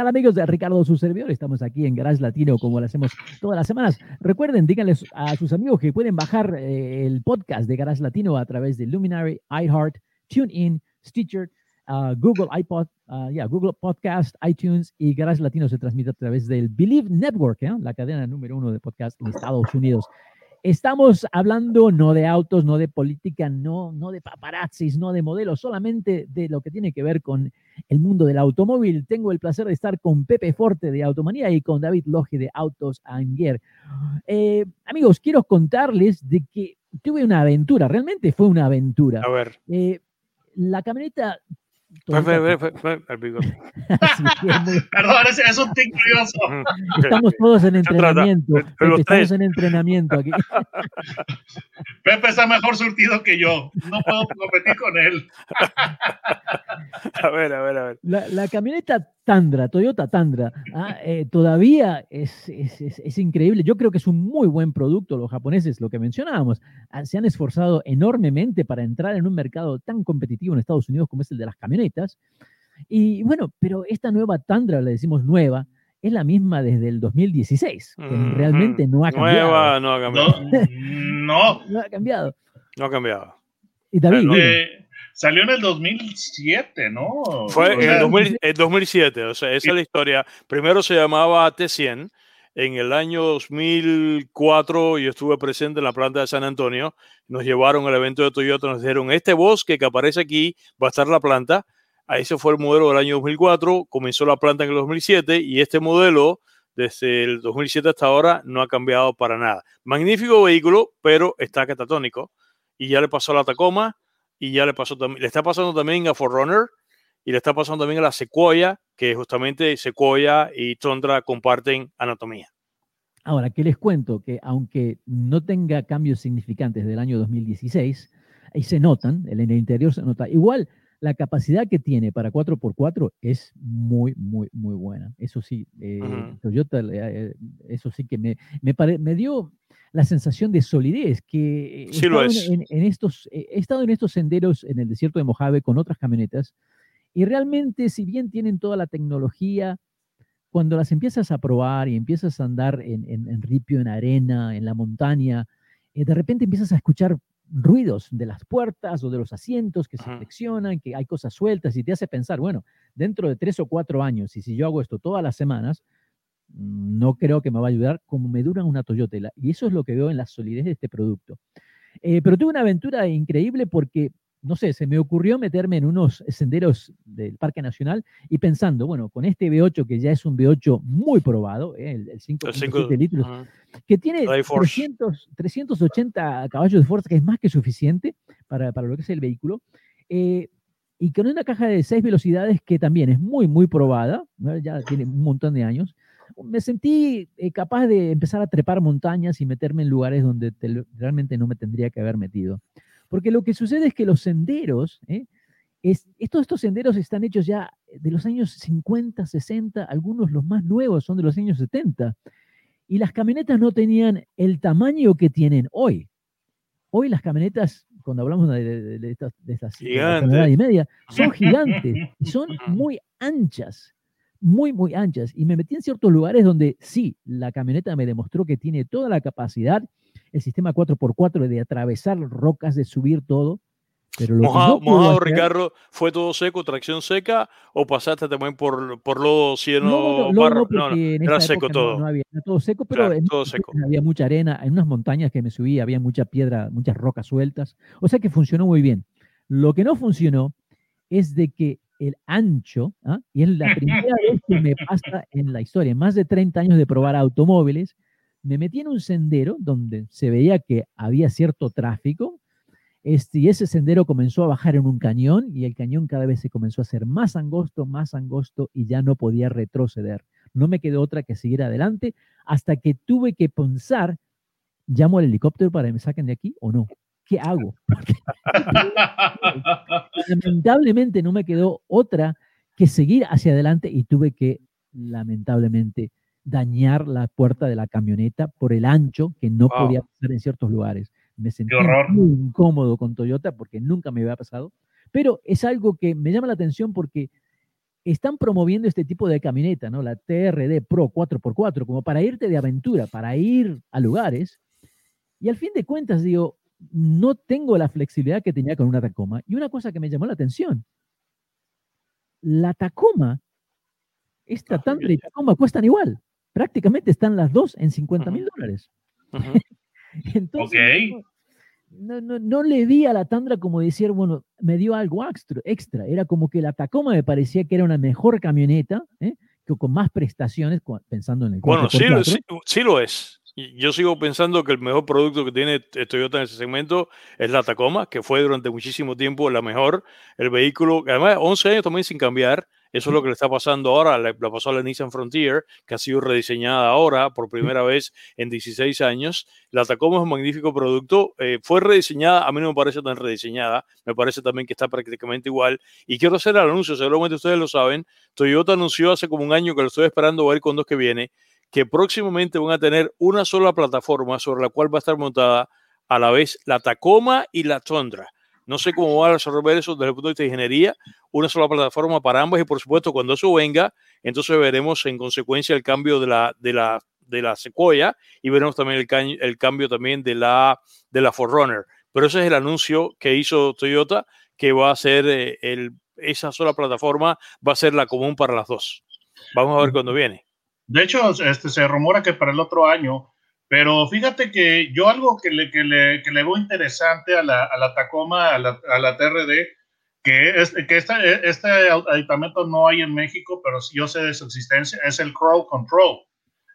¿Qué tal amigos Ricardo, su servidor? Estamos aquí en Garage Latino como lo hacemos todas las semanas. Recuerden, díganles a sus amigos que pueden bajar eh, el podcast de Garage Latino a través de Luminary, iHeart, TuneIn, Stitcher, uh, Google iPod, uh, yeah, Google Podcast, iTunes y Garage Latino se transmite a través del Believe Network, ¿eh? la cadena número uno de podcast en Estados Unidos. Estamos hablando no de autos, no de política, no, no de paparazzis, no de modelos, solamente de lo que tiene que ver con el mundo del automóvil. Tengo el placer de estar con Pepe Forte de Automanía y con David Loge de Autos Anguer. Eh, amigos, quiero contarles de que tuve una aventura, realmente fue una aventura. A ver. Eh, la camioneta Bigote. Perdón, es, es un tic curioso. Estamos todos en entrenamiento. estamos en entrenamiento aquí. Pepe está mejor surtido que yo. No puedo competir con él. A ver, a ver, a ver. La, la camioneta Tundra, Toyota Tundra, ah, eh, todavía es, es- es- es increíble. Yo creo que es un muy buen producto. Los japoneses, lo que mencionábamos, ah, se han esforzado enormemente para entrar en un mercado tan competitivo en Estados Unidos como es el de las camionetas. Y bueno, pero esta nueva Tundra, le decimos nueva, es la misma desde el 2016, que Ujú. realmente no ha cambiado. Nueva, no ha cambiado. No, no. No ha cambiado. No ha cambiado. Y David, eh, salió en el 2007, ¿no? Fue O en sea, el, 2000 en 2007, o sea, esa es la historia. Primero se llamaba T100. En el año 2004 yo estuve presente en la planta de San Antonio. Nos llevaron al evento de Toyota, nos dijeron, este bosque que aparece aquí va a estar la planta. Ahí se fue el modelo del año 2004, comenzó la planta en el 2007 y este modelo desde el 2007 hasta ahora no ha cambiado para nada. Magnífico vehículo, pero está catatónico y ya le pasó a la Tacoma y ya le pasó le está pasando también a Forerunner y le está pasando también a la Sequoia, que justamente Sequoia y Tundra comparten anatomía. Ahora, que les cuento que aunque no tenga cambios significantes del año 2016, ahí se notan, en el interior se nota, igual la capacidad que tiene para 4x4 es muy, muy, muy buena. Eso sí, eh, Ujú. Toyota, eh, eso sí que me, me, pare- me dio la sensación de solidez que he Sí en- es. En, en estos, eh, he estado en estos senderos en el desierto de Mojave con otras camionetas y realmente, si bien tienen toda la tecnología, cuando las empiezas a probar y empiezas a andar en, en- en ripio, en arena, en la montaña, eh, de repente empiezas a escuchar ruidos de las puertas o de los asientos que se flexionan, que hay cosas sueltas y te hace pensar, bueno, dentro de tres o cuatro años, y si yo hago esto todas las semanas, no creo que me va a ayudar como me dura una Toyota. Y eso es lo que veo en la solidez de este producto. Eh, pero tuve una aventura increíble porque, no sé, se me ocurrió meterme en unos senderos del Parque Nacional y pensando, bueno, con este V8 que ya es un V8 muy probado, eh, el, el El 5.7 cinco- litros, que tiene Drive Force. 300, 380 caballos de fuerza, que es más que suficiente para, para lo que es el vehículo, eh, y con una caja de seis velocidades que también es muy, muy probada, ¿no? ya tiene un montón de años, me sentí eh, capaz de empezar a trepar montañas y meterme en lugares donde te- realmente no me tendría que haber metido. Porque lo que sucede es que los senderos, ¿eh? es, estos, estos senderos están hechos ya de los años 50, 60, algunos los más nuevos son de los años 70 y las camionetas no tenían el tamaño que tienen hoy. Hoy las camionetas, cuando hablamos de, de- de estas, de estas y media, son gigantes y son muy anchas, muy, muy anchas. Y me metí en ciertos lugares donde sí, la camioneta me demostró que tiene toda la capacidad, el sistema 4x4 de atravesar rocas, de subir todo. Pero lo que Mojado, mojado, hacer- Ricardo, ¿fue todo seco, tracción seca o pasaste también por, por lodo, cieno, No, no, barro? no, No, era seco todo. No, había, era todo seco, pero Claro, todo seco. había mucha arena, en unas montañas que me subí había mucha piedra, muchas rocas sueltas, o sea que funcionó muy bien. Lo que no funcionó es de que el ancho, ¿ah? y es la primera vez que me pasa en la historia, en más de 30 años de probar automóviles, me metí en un sendero donde se veía que había cierto tráfico, este, y ese sendero comenzó a bajar en un cañón y el cañón cada vez se comenzó a hacer más angosto, más angosto y ya no podía retroceder. No me quedó otra que seguir adelante hasta que tuve que pensar, ¿llamo al helicóptero para que me saquen de aquí o no? ¿Qué hago? lamentablemente no me quedó otra que seguir hacia adelante y tuve que, lamentablemente, dañar la puerta de la camioneta por el ancho que no Wow. podía pasar en ciertos lugares. Me sentí muy incómodo con Toyota porque nunca me había pasado, pero es algo que me llama la atención porque están promoviendo este tipo de camioneta, ¿no? La TRD Pro 4x4, como para irte de aventura, para ir a lugares. Y al fin de cuentas, digo, no tengo la flexibilidad que tenía con una Tacoma. Y una cosa que me llamó la atención, la Tacoma, esta Ah, Tundra y. Tacoma cuestan igual. Prácticamente están las dos en 50 mil dólares. Entonces, no, no, no le vi a la Tundra como decir, bueno, me dio algo extra. Era como que la Tacoma me parecía que era una mejor camioneta, ¿eh? que con más prestaciones, pensando en el Bueno, sí, 4x4. sí, sí lo es. Yo sigo pensando que el mejor producto que tiene Toyota en ese segmento es la Tacoma, que fue durante muchísimo tiempo la mejor, el vehículo, además 11 años también sin cambiar, eso es lo que le está pasando ahora, le, le pasó a la Nissan Frontier, que ha sido rediseñada ahora por primera vez en 16 años. La Tacoma es un magnífico producto, eh, fue rediseñada, a mí no me parece tan rediseñada, me parece también que está prácticamente igual. Y quiero hacer el anuncio, seguramente ustedes lo saben, Toyota anunció hace como un año que lo estoy esperando a ver cuándo es que viene, que próximamente van a tener una sola plataforma sobre la cual va a estar montada a la vez la Tacoma y la Tundra. No sé cómo va a resolver eso desde el punto de vista de ingeniería, una sola plataforma para ambas y por supuesto cuando eso venga, entonces veremos en consecuencia el cambio de la, de la, de la Sequoia y veremos también el, ca- el cambio también de la, de la Forerunner. Pero ese es el anuncio que hizo Toyota, que va a ser eh, el, esa sola plataforma, va a ser la común para las dos. Vamos a ver cuándo viene. De hecho, este, se rumora que para el otro año, pero fíjate que yo algo que le, que le, que le veo interesante a la, a la Tacoma, a la, a la TRD, que, es, que este, este aditamento no hay en México, pero yo sé de su existencia, es el Crawl Control,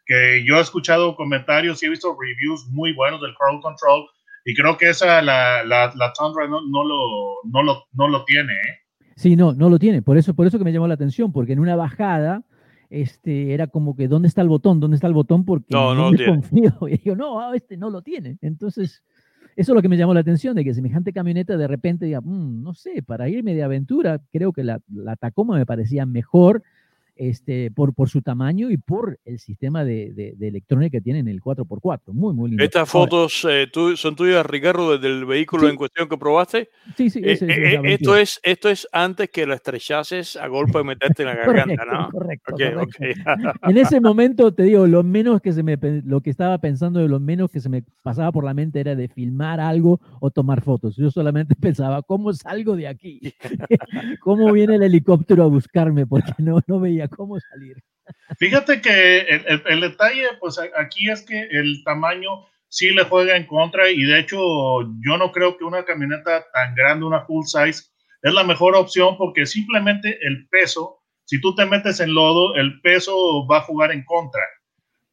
que yo he escuchado comentarios y he visto reviews muy buenos del Crawl Control, y creo que esa la, la, la Tundra no, no, lo, no, lo, no lo tiene, ¿eh? Sí, no, no lo tiene. Por eso, por eso que me llamó la atención, porque en una bajada este, era como que, ¿dónde está el botón? ¿Dónde está el botón? Porque No, no, no. Y yo, no, ah, este no lo tiene. Entonces, eso es lo que me llamó la atención, de que semejante camioneta de repente diga, "Mm, no sé, para irme de aventura, creo que la, la Tacoma me parecía mejor este, por, por su tamaño y por el sistema de, de- de electrónica que tiene en el 4x4. Muy, muy lindo. Estas fotos eh, tú- son tuyas, Ricardo, desde el vehículo Sí. en cuestión que probaste. sí, sí, Eh, ese- eh, eh, esto, es, esto es antes que la estrechases a golpe de meterte en la garganta, ¿no? correcto, Ok, correcto. ok. En ese momento, te digo, lo menos que se me, lo que estaba pensando de lo menos que se me pasaba por la mente era de filmar algo o tomar fotos. Yo solamente pensaba, ¿cómo salgo de aquí? ¿Cómo viene el helicóptero a buscarme? Porque no, no veía cómo salir. Fíjate que el, el- el detalle, pues aquí es que el tamaño sí le juega en contra y de hecho yo no creo que una camioneta tan grande, una full size, es la mejor opción porque simplemente el peso, si tú te metes en lodo, el peso va a jugar en contra.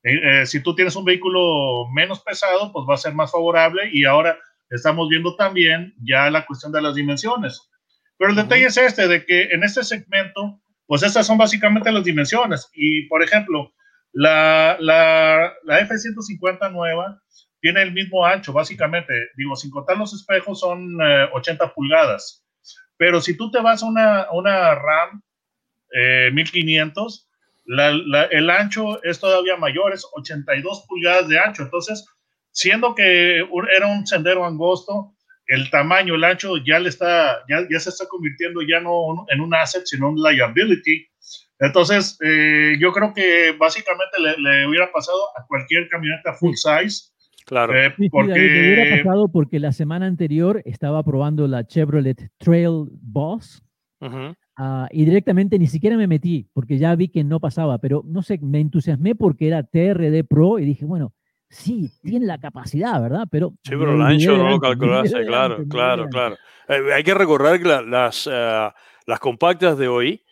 Eh, eh, si tú tienes un vehículo menos pesado, pues va a ser más favorable y ahora estamos viendo también ya la cuestión de las dimensiones. Pero el detalle es este, de que en este segmento, pues estas son básicamente las dimensiones. Y, por ejemplo, la, la, la F-150 nueva tiene el mismo ancho, básicamente. Digo, sin contar los espejos, son eh, 80 pulgadas. Pero si tú te vas a una, una RAM eh, 1500, la, la, el ancho es todavía mayor, es 82 pulgadas de ancho. Entonces, siendo que era un sendero angosto, el tamaño, el ancho ya le está, ya, ya se está convirtiendo ya no en un asset, sino un liability. Entonces, eh, yo creo que básicamente le, le, hubiera pasado a cualquier camioneta full size. Claro. Eh, Sí, sí, porque... Me hubiera pasado porque la semana anterior estaba probando la Chevrolet Trail Boss. Ah, y directamente ni siquiera me metí porque ya vi que no pasaba, pero no sé, me entusiasmé porque era TRD Pro y dije, bueno, sí, tiene la capacidad, ¿verdad? Pero Sí, pero el ancho no lo calculaste, claro, claro, claro. Eh, hay que recordar que la- las, eh, las compactas de hoy,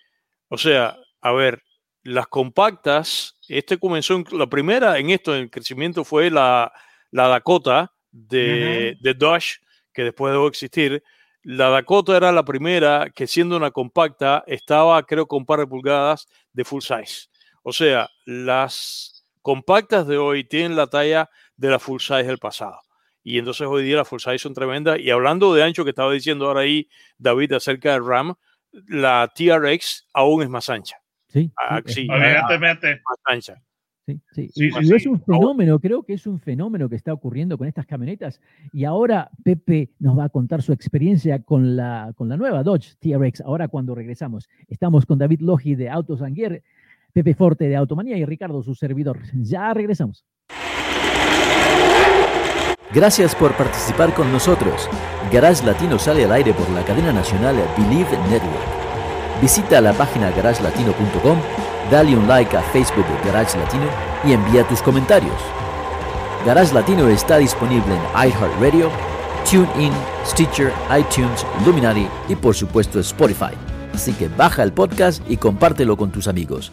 o sea, a ver, las compactas, este comenzó, en- la primera en esto, en crecimiento, fue la, la Dakota de, de Dodge, que después dejó de existir. La Dakota era la primera que siendo una compacta estaba, creo, con un par de pulgadas de full size. O sea, las compactas de hoy tienen la talla de la full size del pasado. y entonces hoy día las full size son tremendas. Y hablando de ancho que estaba diciendo ahora ahí David acerca del RAM, la TRX aún es más ancha. Sí, Ah, sí, sí, Evidentemente. Más ancha. Sí, sí. Sí, Y- sí, y sí. es un fenómeno, creo que es un fenómeno que está ocurriendo con estas camionetas. Y ahora Pepe nos va a contar su experiencia con la, con la nueva Dodge TRX. Ahora cuando regresamos, estamos con David Logi de Autos Anguer, Pepe Forte de Automanía y Ricardo, su servidor. Ya regresamos. Gracias por participar con nosotros. Garage Latino sale al aire por la cadena nacional Believe Network. Visita la página garagelatino.com, dale un like a Facebook de Garage Latino y envía tus comentarios. Garage Latino está disponible en iHeartRadio, TuneIn, Stitcher, iTunes, Luminary y por supuesto Spotify. Así que baja el podcast y compártelo con tus amigos.